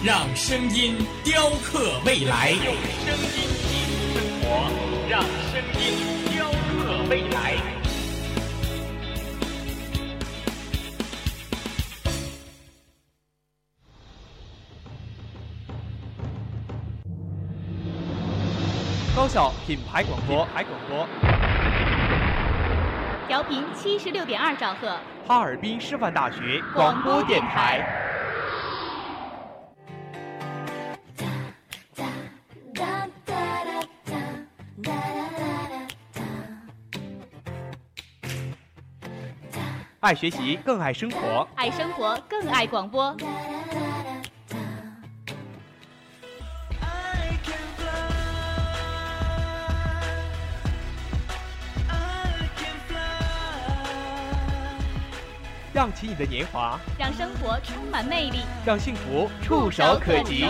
让声音雕刻未来。用声音记录生活，让声音雕刻未来。高校品牌广播，牌广播，调频七十六点二兆赫，哈尔滨师范大学广播电台。爱学习，更爱生活；爱生活，更爱广播。让起你的年华，让生活充满魅力，让幸福触手可及。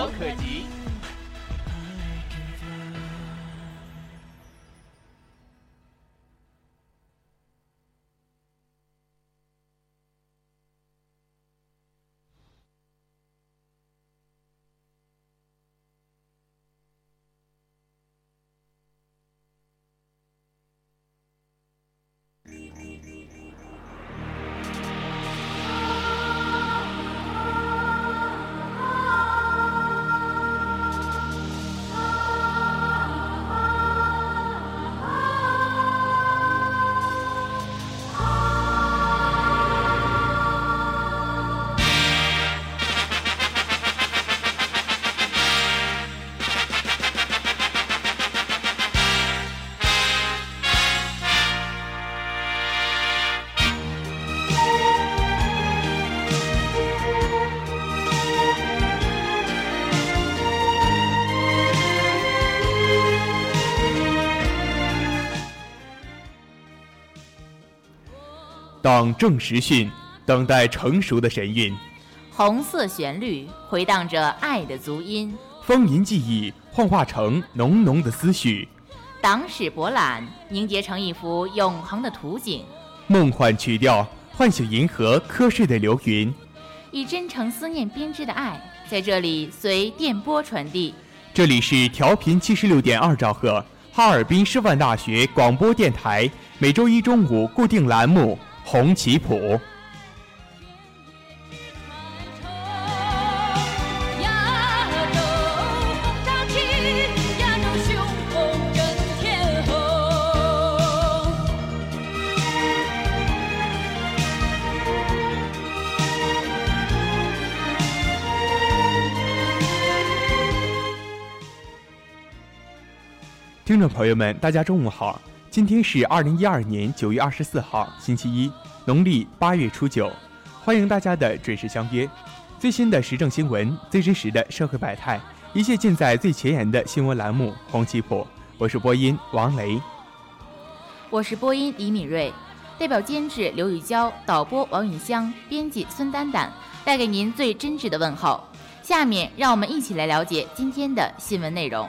当正时讯，等待成熟的神韵。红色旋律回荡着爱的足音，丰盈记忆幻化成浓浓的思绪。党史博览凝结成一幅永恒的图景。梦幻曲调唤醒银河瞌睡的流云。以真诚思念编织的爱，在这里随电波传递。这里是调频七十六点二兆赫，哈尔滨师范大学广播电台，每周一中午固定栏目。红旗谱。听众朋友们，大家中午好。今天是二零一二年九月二十四号，星期一，农历八月初九，欢迎大家的准时相约。最新的时政新闻，最真实的社会百态，一切尽在最前沿的新闻栏目《红旗谱》。我是播音王雷，我是播音李敏锐，代表监制刘雨娇，导播王允香，编辑孙丹丹，带给您最真挚的问候。下面让我们一起来了解今天的新闻内容。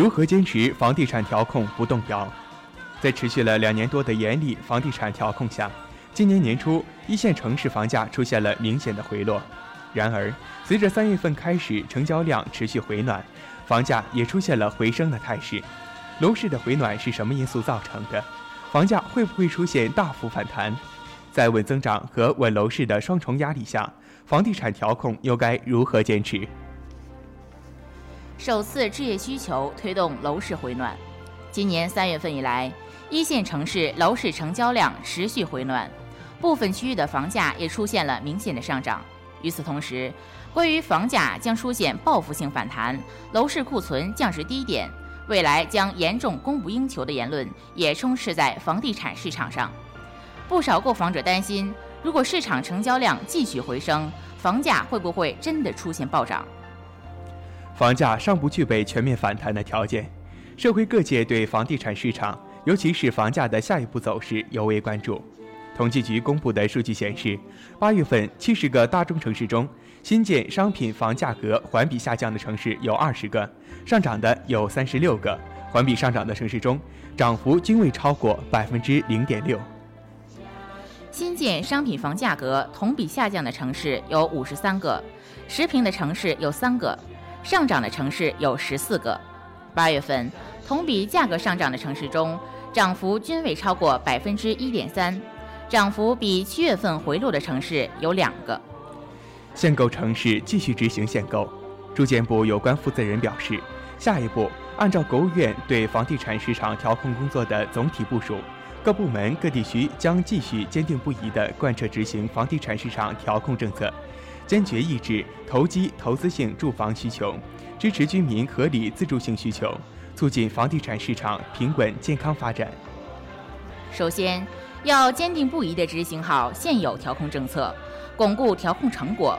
如何坚持房地产调控不动摇？在持续了两年多的严厉房地产调控下，今年年初一线城市房价出现了明显的回落。然而，随着三月份开始成交量持续回暖，房价也出现了回升的态势。楼市的回暖是什么因素造成的？房价会不会出现大幅反弹？在稳增长和稳楼市的双重压力下，房地产调控又该如何坚持？首次置业需求推动楼市回暖。今年三月份以来，一线城市楼市成交量持续回暖，部分区域的房价也出现了明显的上涨。与此同时，关于房价将出现报复性反弹、楼市库存降至低点、未来将严重供不应求的言论也充斥在房地产市场上。不少购房者担心，如果市场成交量继续回升，房价会不会真的出现暴涨？房价尚不具备全面反弹的条件，社会各界对房地产市场，尤其是房价的下一步走势尤为关注。统计局公布的数据显示，八月份七十个大中城市中，新建商品房价格环比下降的城市有二十个，上涨的有三十六个。环比上涨的城市中，涨幅均未超过百分之零点六。新建商品房价格同比下降的城市有五十三个，持平的城市有三个。上涨的城市有十四个，八月份同比价格上涨的城市中，涨幅均未超过百分之一点三，涨幅比七月份回落的城市有两个。限购城市继续执行限购，住建部有关负责人表示，下一步按照国务院对房地产市场调控工作的总体部署，各部门各地区将继续坚定不移地贯彻执行房地产市场调控政策。坚决抑制投机投资性住房需求，支持居民合理自住性需求，促进房地产市场平稳健康发展。首先，要坚定不移地执行好现有调控政策，巩固调控成果，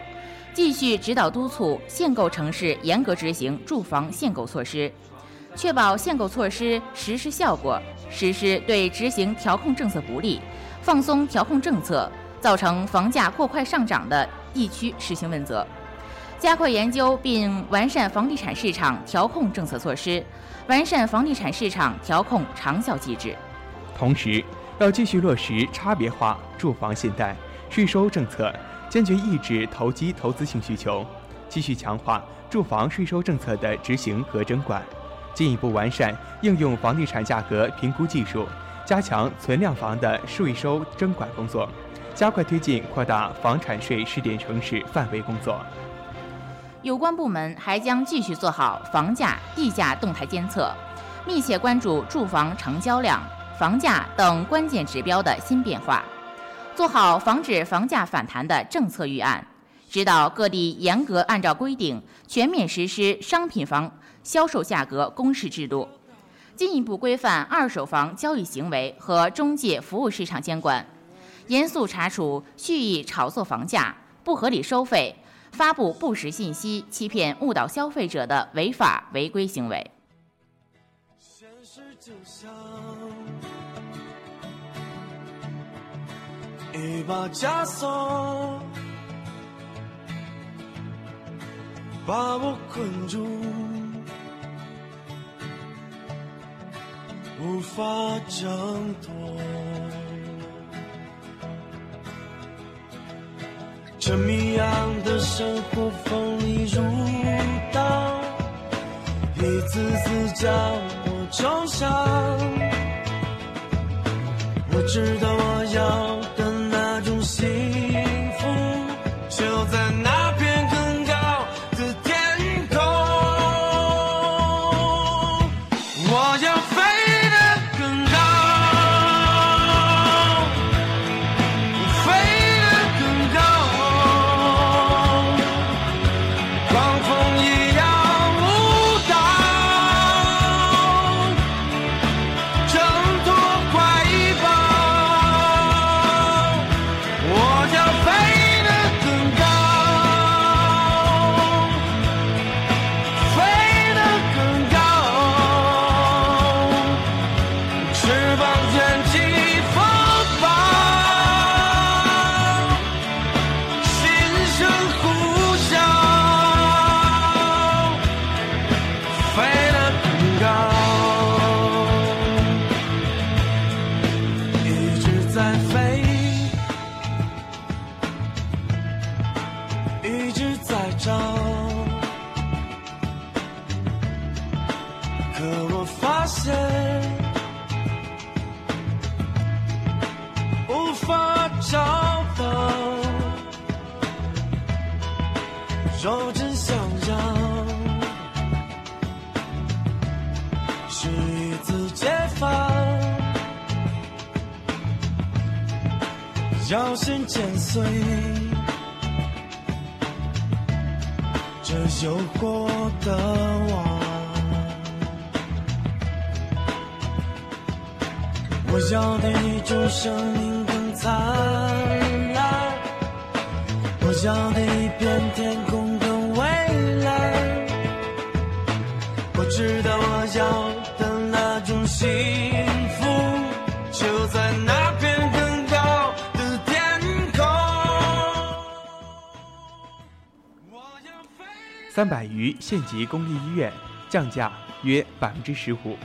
继续指导督促限购城市严格执行住房限购措施，确保限购措施实施效果，实施对执行调控政策不利、放松调控政策造成房价过快上涨的。地区实行问责，加快研究并完善房地产市场调控政策措施，完善房地产市场调控长效机制。同时，要继续落实差别化住房信贷、税收政策，坚决抑制投机投资性需求，继续强化住房税收政策的执行和征管，进一步完善应用房地产价格评估技术，加强存量房的税收征管工作。加快推进扩大房产税试点城市范围工作。有关部门还将继续做好房价、地价动态监测，密切关注住房成交量、房价等关键指标的新变化，做好防止房价反弹的政策预案，指导各地严格按照规定全面实施商品房销售价格公示制度，进一步规范二手房交易行为和中介服务市场监管。严肃查处蓄意炒作房价、不合理收费、发布不实信息、欺骗误导消费者的违法违规行为。现实就像一把枷锁把我困住，无法挣脱。这谜样的生活锋利如刀，一次次将我重伤。我知道我要碎这诱惑的网。我要的一种三百余县级公立医院降价约百分之十五。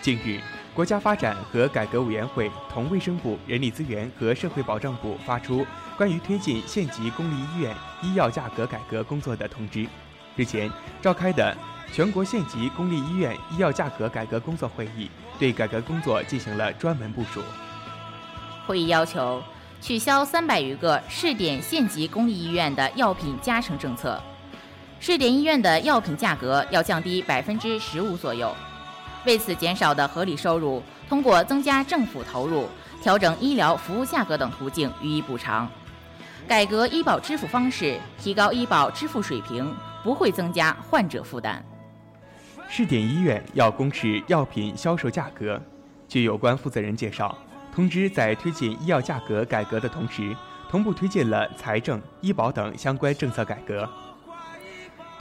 近日，国家发展和改革委员会同卫生部、人力资源和社会保障部发出关于推进县级公立医院医药价格改革工作的通知。日前召开的全国县级公立医院医药价格改革工作会议，对改革工作进行了专门部署。会议要求取消三百余个试点县级公立医院的药品加成政策，试点医院的药品价格要降低百分之十五左右。为此减少的合理收入，通过增加政府投入、调整医疗服务价格等途径予以补偿。改革医保支付方式，提高医保支付水平，不会增加患者负担。试点医院要公示药品销售价格。据有关负责人介绍，通知在推进医药价格改革的同时，同步推进了财政、医保等相关政策改革。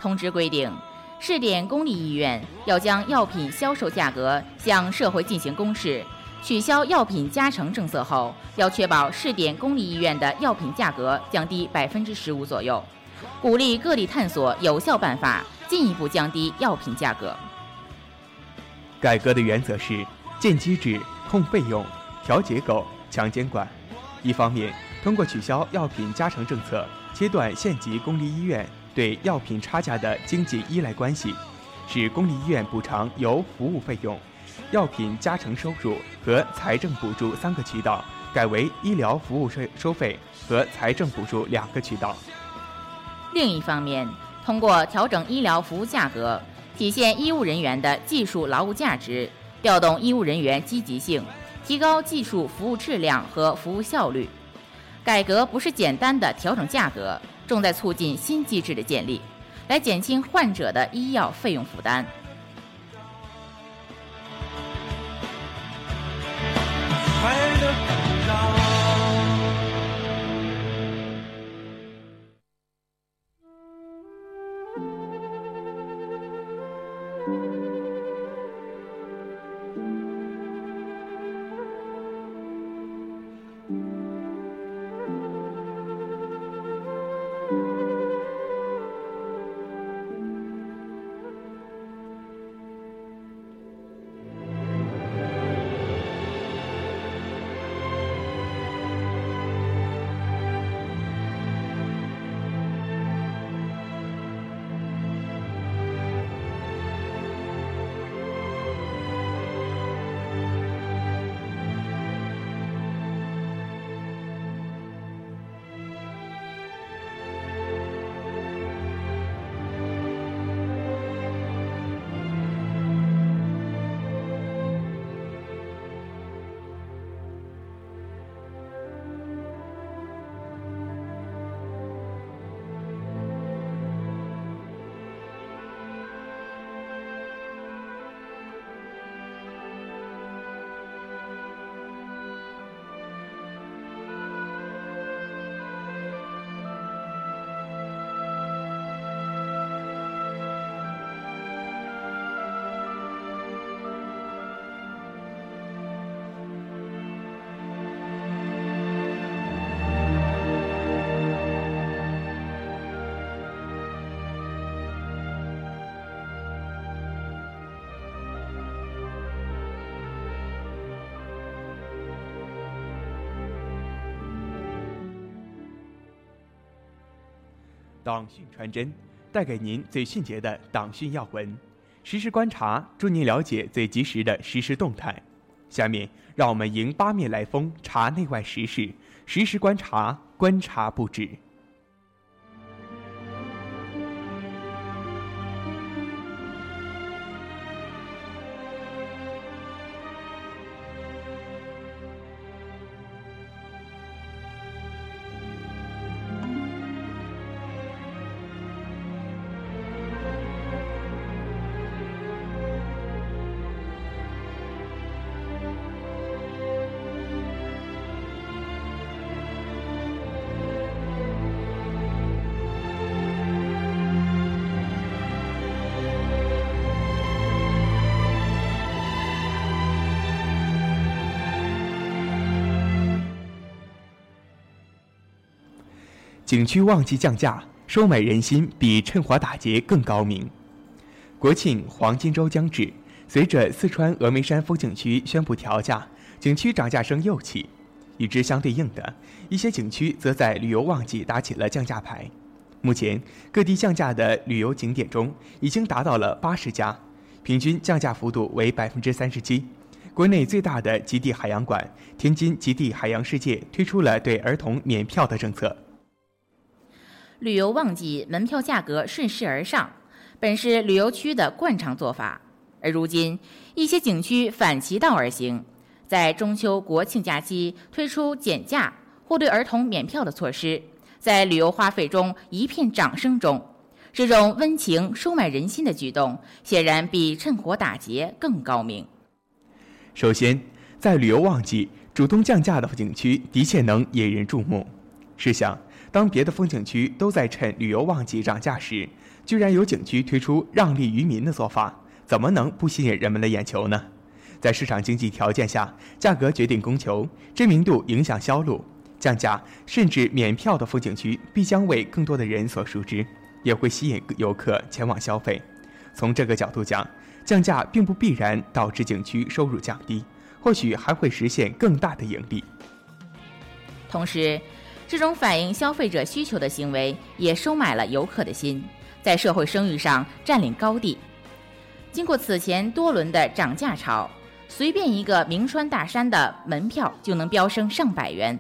通知规定，试点公立医院要将药品销售价格向社会进行公示。取消药品加成政策后，要确保试点公立医院的药品价格降低百分之十五左右，鼓励各地探索有效办法，进一步降低药品价格。改革的原则是建机制、控费用、调结构、强监管。一方面，通过取消药品加成政策，切断县级公立医院对药品差价的经济依赖关系，使公立医院补偿由服务费用、药品加成收入和财政补助三个渠道，改为医疗服务税收费和财政补助两个渠道。另一方面，通过调整医疗服务价格，体现医务人员的技术劳务价值，调动医务人员积极性，提高技术服务质量和服务效率。改革不是简单的调整价格，重在促进新机制的建立，来减轻患者的医药费用负担。党讯传真，带给您最迅捷的党讯要闻，实时观察，助您了解最及时的实时动态。下面，让我们迎八面来风，查内外时事，实时观察，观察不止。景区旺季降价，收买人心比趁火打劫更高明。国庆黄金周将至，随着四川峨眉山风景区宣布调价，景区涨价声又起。与之相对应的，一些景区则在旅游旺季打起了降价牌。目前，各地降价的旅游景点中已经达到了八十家，平均降价幅度为百分之三十七。国内最大的极地海洋馆——天津极地海洋世界推出了对儿童免票的政策。旅游旺季门票价格顺势而上，本是旅游区的惯常做法。而如今，一些景区反其道而行，在中秋、国庆假期推出减价或对儿童免票的措施，在旅游花费中一片掌声中，这种温情收买人心的举动，显然比趁火打劫更高明。首先，在旅游旺季主动降价的景区的确能引人注目。试想。当别的风景区都在趁旅游旺季涨价时，居然有景区推出让利于民的做法，怎么能不吸引人们的眼球呢？在市场经济条件下，价格决定供求，知名度影响销路，降价甚至免票的风景区必将为更多的人所熟知，也会吸引游客前往消费。从这个角度讲，降价并不必然导致景区收入降低，或许还会实现更大的盈利。同时，这种反映消费者需求的行为，也收买了游客的心，在社会声誉上占领高地。经过此前多轮的涨价潮，随便一个名川大山的门票就能飙升上百元。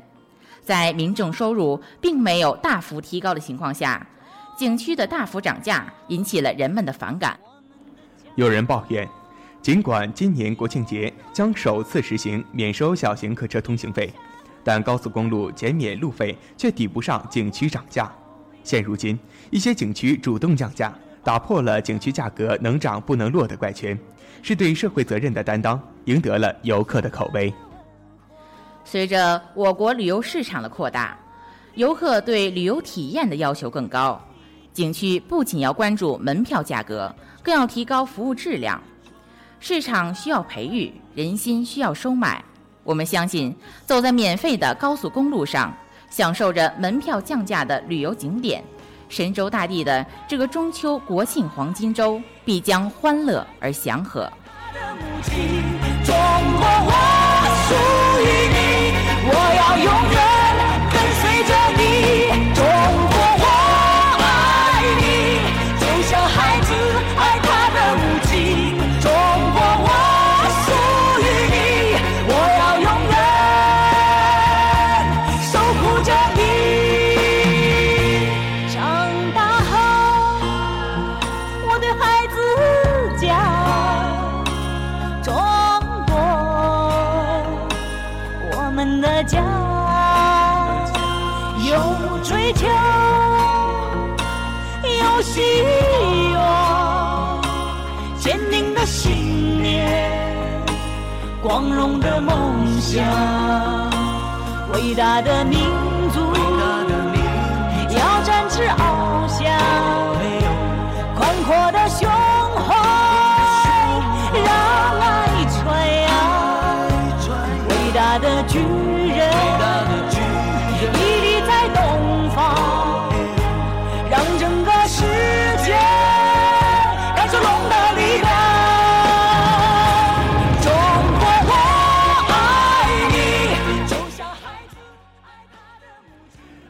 在民众收入并没有大幅提高的情况下，景区的大幅涨价引起了人们的反感。有人抱怨，尽管今年国庆节将首次实行免收小型客车通行费。但高速公路减免路费却抵不上景区涨价。现如今，一些景区主动降价，打破了景区价格能涨不能落的怪圈，是对社会责任的担当，赢得了游客的口碑。随着我国旅游市场的扩大，游客对旅游体验的要求更高，景区不仅要关注门票价格，更要提高服务质量。市场需要培育，人心需要收买。我们相信，走在免费的高速公路上，享受着门票降价的旅游景点，神州大地的这个中秋国庆黄金周必将欢乐而祥和。中国，我属于你，我要永梦想，伟大的民族，要展翅翱翔，宽阔的胸怀，让爱传扬，伟大的巨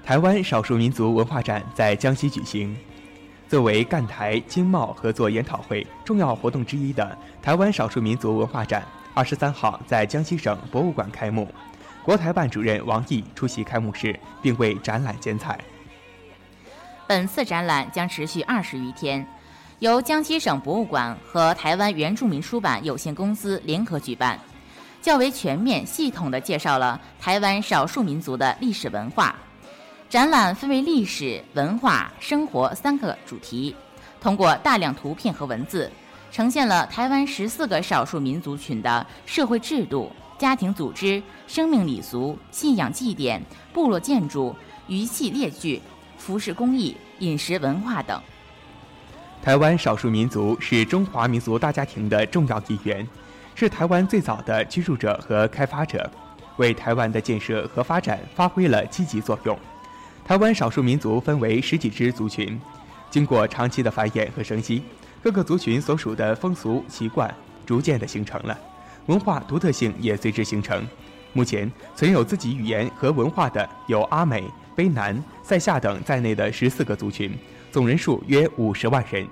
台湾少数民族文化展在江西举行。作为赣台经贸合作研讨会重要活动之一的台湾少数民族文化展，二十三号在江西省博物馆开幕。国台办主任王毅出席开幕式，并为展览剪彩。本次展览将持续二十余天，由江西省博物馆和台湾原住民出版有限公司联合举办，较为全面、系统地介绍了台湾少数民族的历史文化。展览分为历史、文化、生活三个主题，通过大量图片和文字，呈现了台湾十四个少数民族群的社会制度、家庭组织、生命礼俗、信仰祭典、部落建筑、鱼器列具、服饰工艺、饮食文化等。台湾少数民族是中华民族大家庭的重要一员，是台湾最早的居住者和开发者，为台湾的建设和发展发挥了积极作用。台湾少数民族分为十几支族群，经过长期的繁衍和生息，各个族群所属的风俗习惯逐渐的形成了，文化独特性也随之形成。目前存有自己语言和文化的有阿美、卑南、塞夏等在内的十四个族群，总人数约五十万人。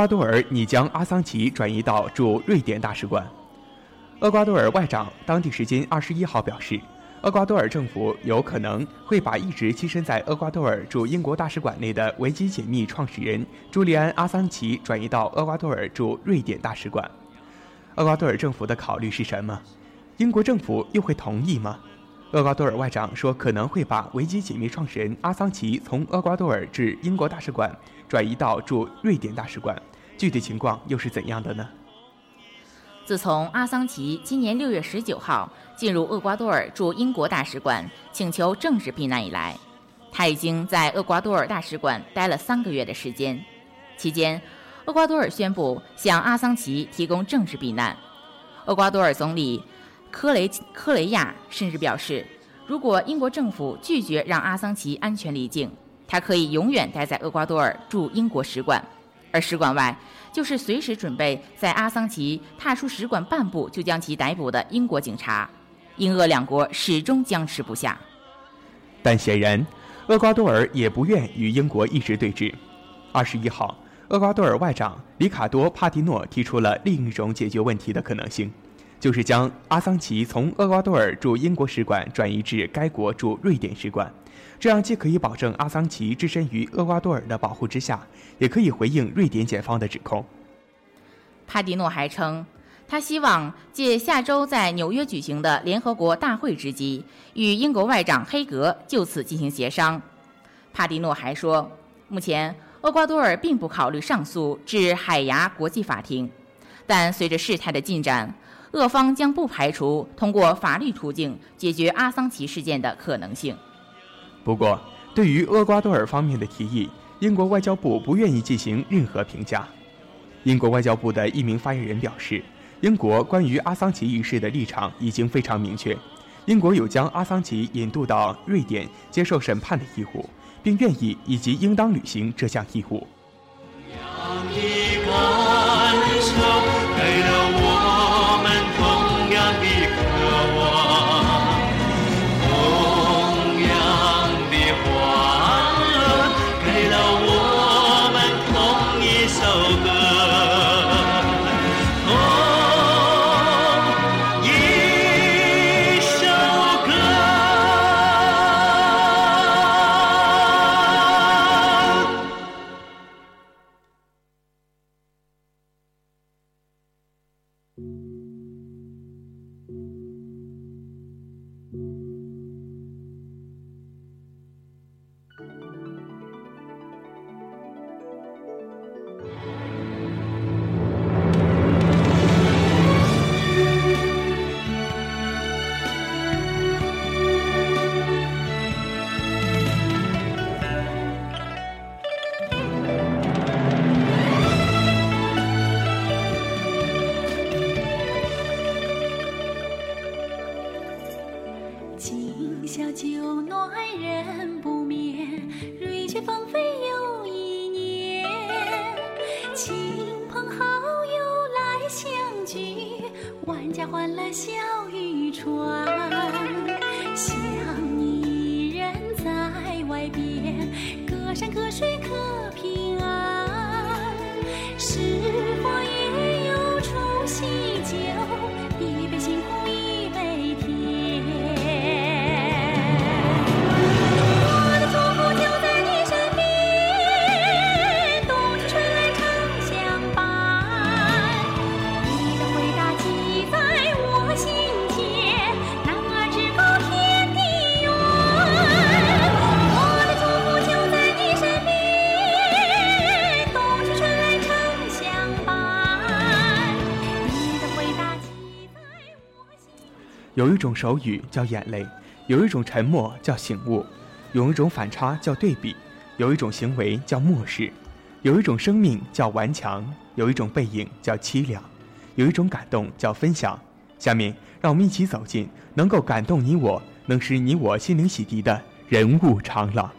瓜多尔拟将阿桑奇转移到驻瑞典大使馆。厄瓜多尔外长当地时间二十一号表示，厄瓜多尔政府有可能会把一直栖身在厄瓜多尔驻英国大使馆内的维基解密创始人朱利安·阿桑奇转移到厄瓜多尔驻瑞典大使馆。厄瓜多尔政府的考虑是什么？英国政府又会同意吗？厄瓜多尔外长说，可能会把维基解密创始人阿桑奇从厄瓜多尔至英国大使馆转移到驻瑞典大使馆。具体情况又是怎样的呢？自从阿桑奇今年六月十九号进入厄瓜多尔驻英国大使馆请求政治避难以来，他已经在厄瓜多尔大使馆待了三个月的时间。期间，厄瓜多尔宣布向阿桑奇提供政治避难。厄瓜多尔总理。科雷科雷亚甚至表示，如果英国政府拒绝让阿桑奇安全离境，他可以永远待在厄瓜多尔驻英国使馆，而使馆外就是随时准备在阿桑奇踏出使馆半步就将其逮捕的英国警察。英俄两国始终僵持不下。但显然，厄瓜多尔也不愿与英国一直对峙。二十一号，厄瓜多尔外长里卡多·帕蒂诺提出了另一种解决问题的可能性。就是将阿桑奇从厄瓜多尔驻英国使馆转移至该国驻瑞典使馆，这样既可以保证阿桑奇置身于厄瓜多尔的保护之下，也可以回应瑞典检方的指控。帕迪诺还称，他希望借下周在纽约举行的联合国大会之机，与英国外长黑格就此进行协商。帕迪诺还说，目前厄瓜多尔并不考虑上诉至海牙国际法庭，但随着事态的进展，俄方将不排除通过法律途径解决阿桑奇事件的可能性。不过，对于厄瓜多尔方面的提议，英国外交部不愿意进行任何评价。英国外交部的一名发言人表示，英国关于阿桑奇一事的立场已经非常明确，英国有将阿桑奇引渡到瑞典接受审判的义务，并愿意以及应当履行这项义务。有一种手语叫眼泪，有一种沉默叫醒悟，有一种反差叫对比，有一种行为叫漠视，有一种生命叫顽强，有一种背影叫凄凉，有一种感动叫分享。下面，让我们一起走进能够感动你我，能使你我心灵洗涤的人物长廊。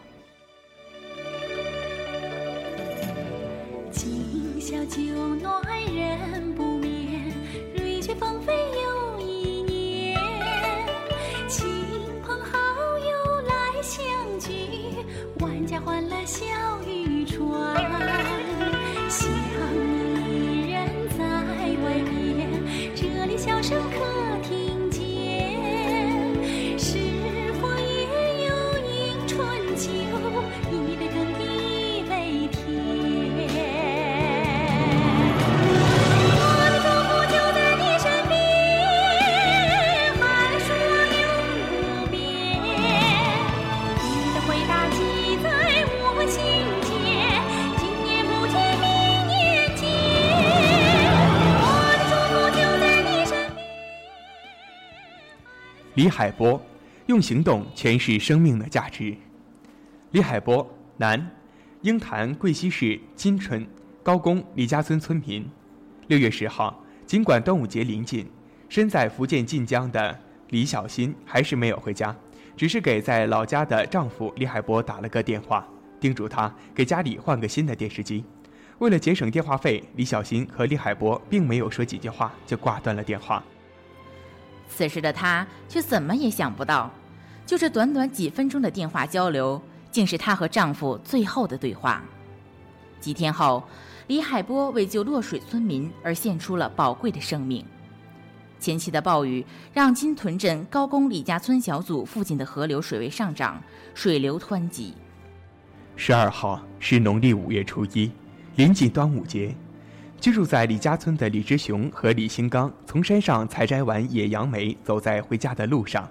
李海波用行动诠释生命的价值。李海波，男，鹰潭贵溪市金春高公李家村村民。六月十号，尽管端午节临近，身在福建晋江的李小新还是没有回家，只是给在老家的丈夫李海波打了个电话，叮嘱他给家里换个新的电视机。为了节省电话费，李小新和李海波并没有说几句话就挂断了电话。此时的他却怎么也想不到，就这短短几分钟的电话交流，竟是她和丈夫最后的对话。几天后，李海波为救落水村民而献出了宝贵的生命。前期的暴雨让金屯镇高公李家村小组附近的河流水位上涨，水流湍急。十二号是农历五月初一，临近端午节。居住在李家村的李之雄和李新刚从山上采摘完野杨梅，走在回家的路上。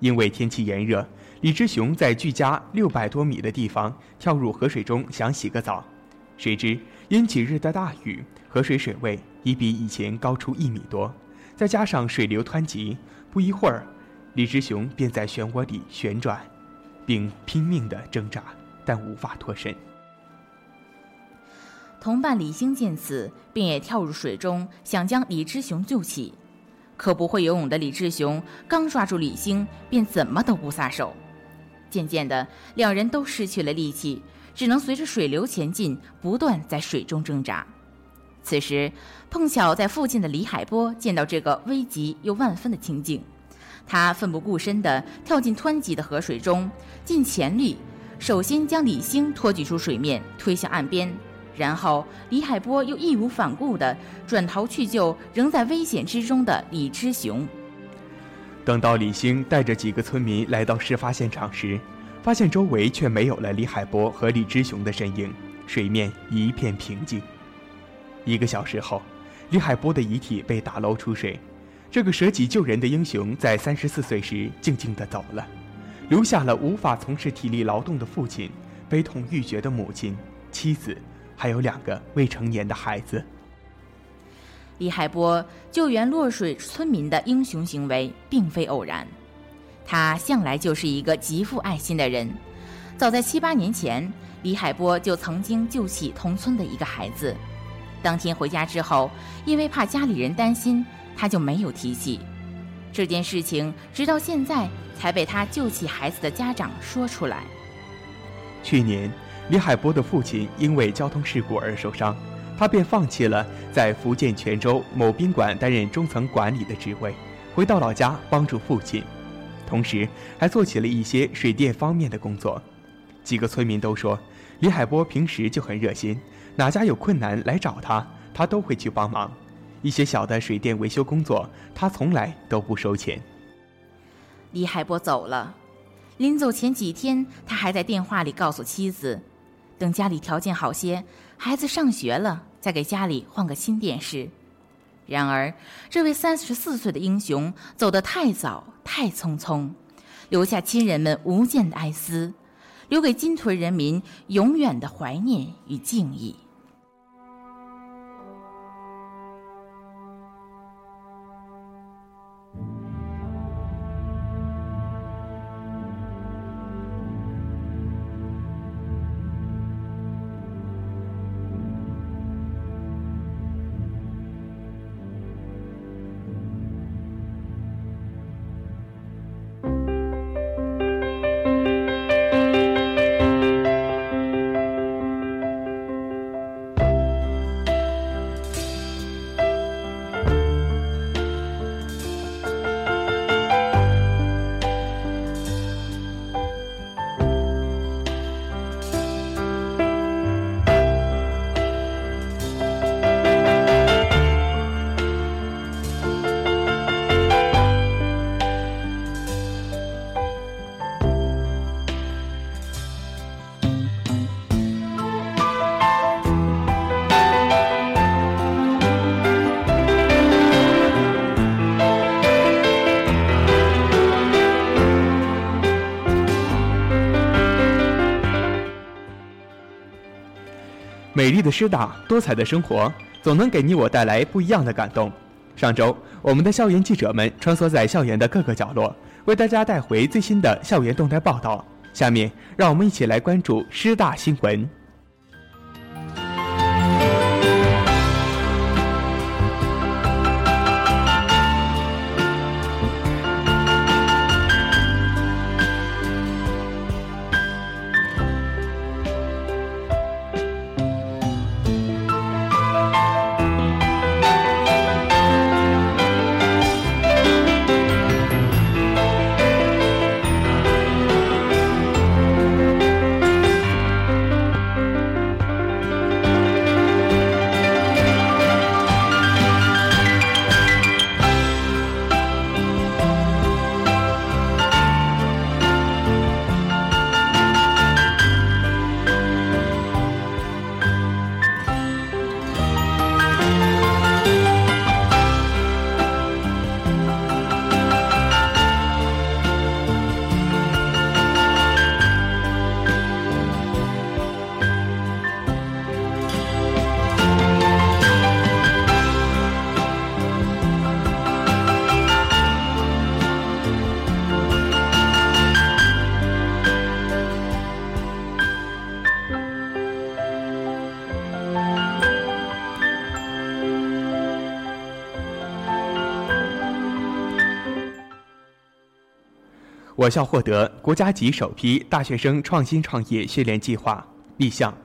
因为天气炎热，李志雄在距家六百多米的地方跳入河水中想洗个澡。谁知因几日的大雨，河水水位已比以前高出一米多，再加上水流湍急，不一会儿，李志雄便在漩涡里旋转，并拼命地挣扎，但无法脱身。同伴李兴见此，便也跳入水中，想将李志雄救起。可不会游泳的李志雄刚抓住李兴，便怎么都不撒手。渐渐的，两人都失去了力气，只能随着水流前进，不断在水中挣扎。此时，碰巧在附近的李海波见到这个危急又万分的情景，他奋不顾身地跳进湍急的河水中，尽全力，首先将李兴托举出水面，推向岸边。然后，李海波又义无反顾地转头去救仍在危险之中的李之雄。等到李兴带着几个村民来到事发现场时，发现周围却没有了李海波和李之雄的身影，水面一片平静。一个小时后，李海波的遗体被打捞出水。这个舍己救人的英雄，在三十四岁时静静地走了，留下了无法从事体力劳动的父亲、悲痛欲绝的母亲、妻子。还有两个未成年的孩子。李海波救援落水村民的英雄行为并非偶然，他向来就是一个极富爱心的人。早在七八年前，李海波就曾经救起同村的一个孩子。当天回家之后，因为怕家里人担心，他就没有提起这件事情，直到现在才被他救起孩子的家长说出来。去年。李海波的父亲因为交通事故而受伤，他便放弃了在福建泉州某宾馆担任中层管理的职位，回到老家帮助父亲，同时还做起了一些水电方面的工作。几个村民都说，李海波平时就很热心，哪家有困难来找他，他都会去帮忙。一些小的水电维修工作，他从来都不收钱。李海波走了，临走前几天，他还在电话里告诉妻子。等家里条件好些，孩子上学了，再给家里换个新电视。然而，这位三十四岁的英雄走得太早、太匆匆，留下亲人们无尽的哀思，留给金屯人民永远的怀念与敬意。美丽的师大，多彩的生活，总能给你我带来不一样的感动。上周，我们的校园记者们穿梭在校园的各个角落，为大家带回最新的校园动态报道。下面，让我们一起来关注师大新闻。我校获得国家级首批大学生创新创业训练计划立项。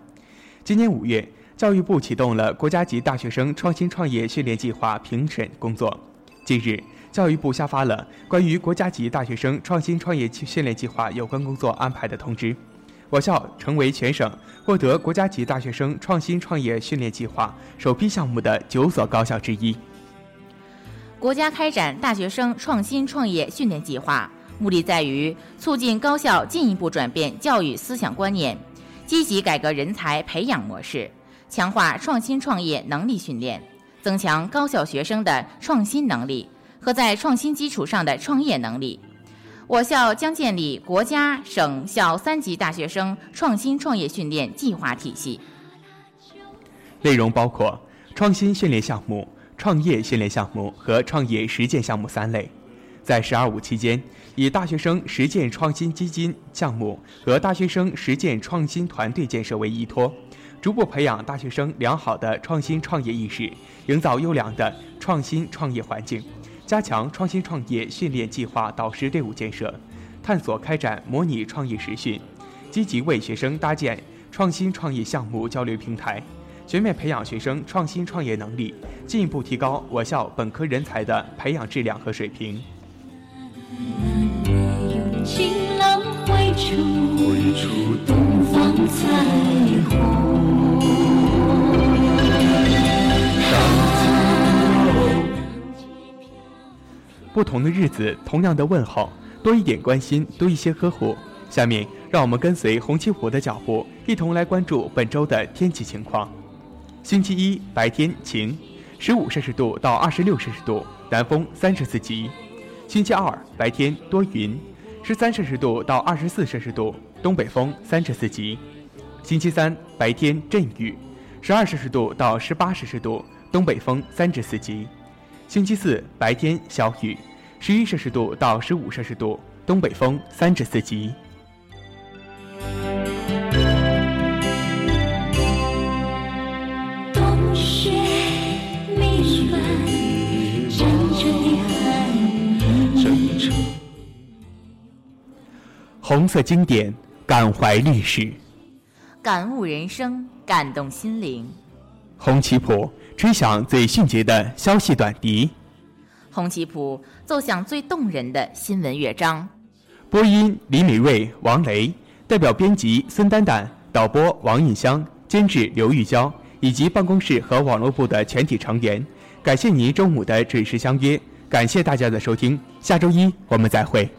今年五月，教育部启动了国家级大学生创新创业训练计划评审工作。近日，教育部下发了关于国家级大学生创新创业训练计划有关工作安排的通知。我校成为全省获得国家级大学生创新创业训练计划首批项目的九所高校之一。国家开展大学生创新创业训练计划，目的在于促进高校进一步转变教育思想观念，积极改革人才培养模式，强化创新创业能力训练，增强高校学生的创新能力和在创新基础上的创业能力。我校将建立国家、省、校三级大学生创新创业训练计划体系，内容包括创新训练项目、创业训练项目和创业实践项目三类。在“十二五”期间，以大学生实践创新基金项目和大学生实践创新团队建设为依托，逐步培养大学生良好的创新创业意识，营造优良的创新创业环境。加强创新创业训练计划导师队伍建设，探索开展模拟创业实训，积极为学生搭建创新创业项目交流平台，全面培养学生创新创业能力，进一步提高我校本科人才的培养质量和水平。晴朗绘出东方彩虹。不同的日子，同样的问候，多一点关心，多一些呵护。下面，让我们跟随红旗湖的脚步，一同来关注本周的天气情况。星期一白天晴，十五摄氏度到二十六摄氏度，南风三十四级。星期二白天多云，十三摄氏度到二十四摄氏度，东北风三至四级。星期三白天阵雨，十二摄氏度到十八摄氏度，东北风三至四级。星期四白天小雨，十一摄氏度到十五摄氏度，东北风三至四级。红色经典，感怀历史。感悟人生，感动心灵。红旗谱吹响最迅捷的消息短笛，红旗谱奏响最动人的新闻乐章。播音李美瑞、王雷，代表编辑孙丹丹，导播王印香，监制刘玉娇，以及办公室和网络部的全体成员，感谢您中午的准时相约，感谢大家的收听，下周一我们再会。